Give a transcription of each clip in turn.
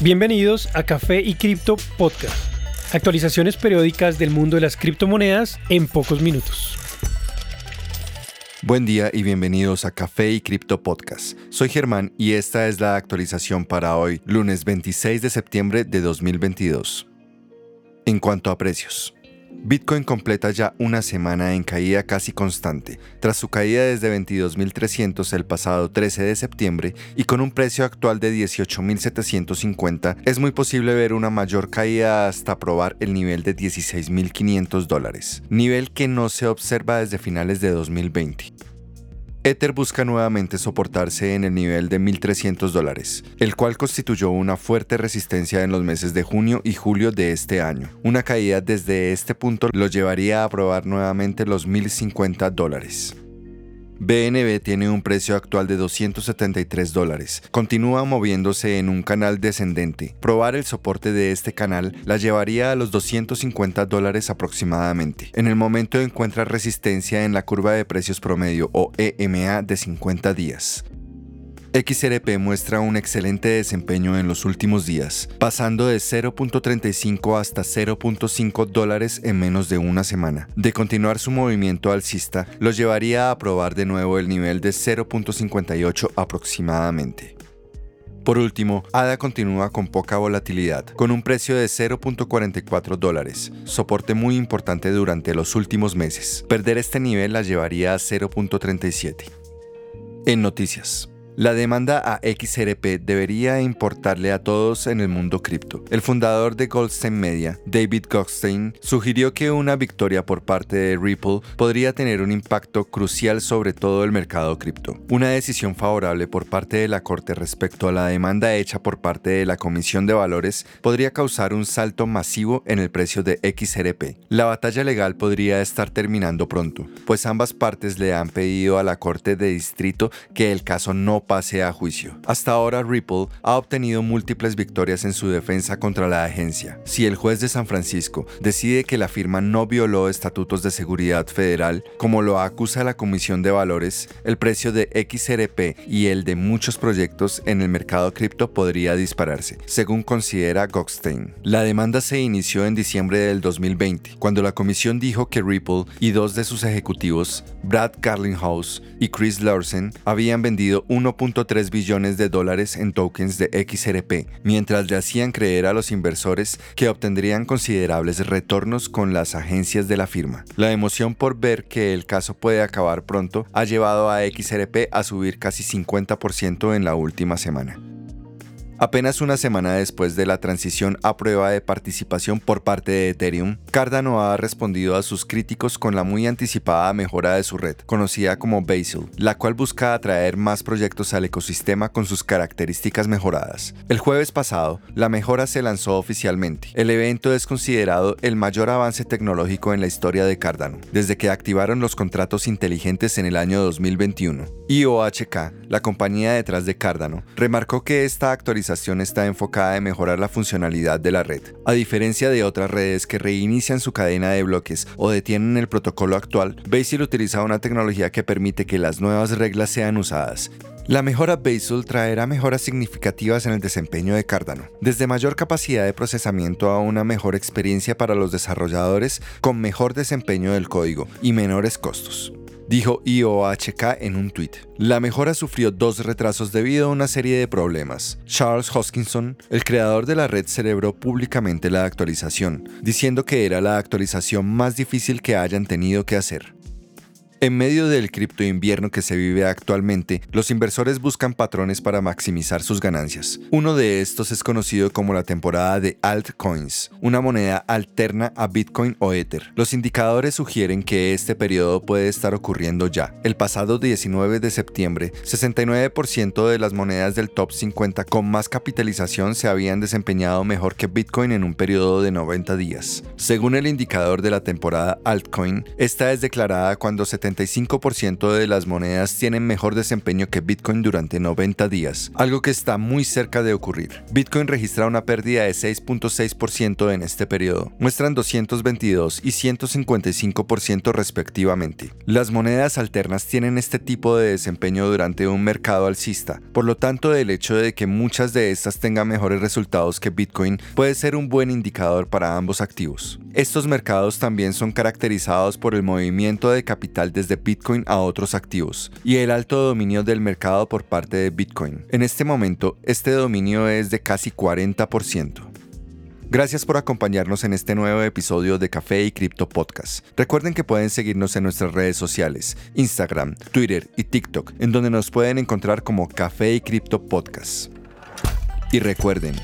Bienvenidos a Café y Cripto Podcast. Actualizaciones periódicas del mundo de las criptomonedas en pocos minutos. Buen día y bienvenidos a Café y Cripto Podcast. Soy Germán y esta es la actualización para hoy, lunes 26 de septiembre de 2022. En cuanto a precios. Bitcoin completa ya una semana en caída casi constante, tras su caída desde 22.300 el pasado 13 de septiembre y con un precio actual de 18.750, es muy posible ver una mayor caída hasta probar el nivel de 16.500 dólares, nivel que no se observa desde finales de 2020. Ether busca nuevamente soportarse en el nivel de 1.300 dólares, el cual constituyó una fuerte resistencia en los meses de junio y julio de este año. Una caída desde este punto lo llevaría a probar nuevamente los 1.050 dólares. BNB tiene un precio actual de 273 dólares. Continúa moviéndose en un canal descendente. Probar el soporte de este canal la llevaría a los 250 dólares aproximadamente. En el momento encuentra resistencia en la curva de precios promedio o EMA de 50 días. XRP muestra un excelente desempeño en los últimos días, pasando de 0.35 hasta 0.5 dólares en menos de una semana. De continuar su movimiento alcista, lo llevaría a probar de nuevo el nivel de 0.58 aproximadamente. Por último, ADA continúa con poca volatilidad, con un precio de 0.44 dólares, soporte muy importante durante los últimos meses. Perder este nivel la llevaría a 0.37. En noticias. La demanda a XRP debería importarle a todos en el mundo cripto. El fundador de Goldstein Media, David Goldstein, sugirió que una victoria por parte de Ripple podría tener un impacto crucial sobre todo el mercado cripto. Una decisión favorable por parte de la Corte respecto a la demanda hecha por parte de la Comisión de Valores podría causar un salto masivo en el precio de XRP. La batalla legal podría estar terminando pronto, pues ambas partes le han pedido a la Corte de Distrito que el caso no pase a juicio. Hasta ahora Ripple ha obtenido múltiples victorias en su defensa contra la agencia. Si el juez de San Francisco decide que la firma no violó estatutos de seguridad federal, como lo acusa la Comisión de Valores, el precio de XRP y el de muchos proyectos en el mercado cripto podría dispararse, según considera Goldstein. La demanda se inició en diciembre del 2020, cuando la comisión dijo que Ripple y dos de sus ejecutivos, Brad Garlinghouse y Chris Larsen, habían vendido 1 1.3 billones de dólares en tokens de XRP, mientras le hacían creer a los inversores que obtendrían considerables retornos con las agencias de la firma. La emoción por ver que el caso puede acabar pronto ha llevado a XRP a subir casi 50% en la última semana. Apenas una semana después de la transición a prueba de participación por parte de Ethereum, Cardano ha respondido a sus críticos con la muy anticipada mejora de su red, conocida como Basil, la cual busca atraer más proyectos al ecosistema con sus características mejoradas. El jueves pasado, la mejora se lanzó oficialmente. El evento es considerado el mayor avance tecnológico en la historia de Cardano, desde que activaron los contratos inteligentes en el año 2021. IOHK, la compañía detrás de Cardano, remarcó que esta actualización está enfocada en mejorar la funcionalidad de la red. A diferencia de otras redes que reinician su cadena de bloques o detienen el protocolo actual, Basil utiliza una tecnología que permite que las nuevas reglas sean usadas. La mejora Basil traerá mejoras significativas en el desempeño de Cardano, desde mayor capacidad de procesamiento a una mejor experiencia para los desarrolladores con mejor desempeño del código y menores costos dijo IOHK en un tuit. La mejora sufrió dos retrasos debido a una serie de problemas. Charles Hoskinson, el creador de la red, celebró públicamente la actualización, diciendo que era la actualización más difícil que hayan tenido que hacer. En medio del cripto invierno que se vive actualmente, los inversores buscan patrones para maximizar sus ganancias. Uno de estos es conocido como la temporada de altcoins, una moneda alterna a Bitcoin o Ether. Los indicadores sugieren que este periodo puede estar ocurriendo ya. El pasado 19 de septiembre, 69% de las monedas del top 50 con más capitalización se habían desempeñado mejor que Bitcoin en un periodo de 90 días. Según el indicador de la temporada altcoin, esta es declarada cuando 70 75% de las monedas tienen mejor desempeño que Bitcoin durante 90 días, algo que está muy cerca de ocurrir. Bitcoin registra una pérdida de 6.6% en este periodo, muestran 222 y 155% respectivamente. Las monedas alternas tienen este tipo de desempeño durante un mercado alcista, por lo tanto el hecho de que muchas de estas tengan mejores resultados que Bitcoin puede ser un buen indicador para ambos activos. Estos mercados también son caracterizados por el movimiento de capital desde Bitcoin a otros activos y el alto dominio del mercado por parte de Bitcoin. En este momento, este dominio es de casi 40%. Gracias por acompañarnos en este nuevo episodio de Café y Cripto Podcast. Recuerden que pueden seguirnos en nuestras redes sociales, Instagram, Twitter y TikTok, en donde nos pueden encontrar como Café y Cripto Podcast. Y recuerden,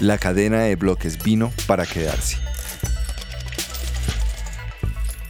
la cadena de bloques vino para quedarse.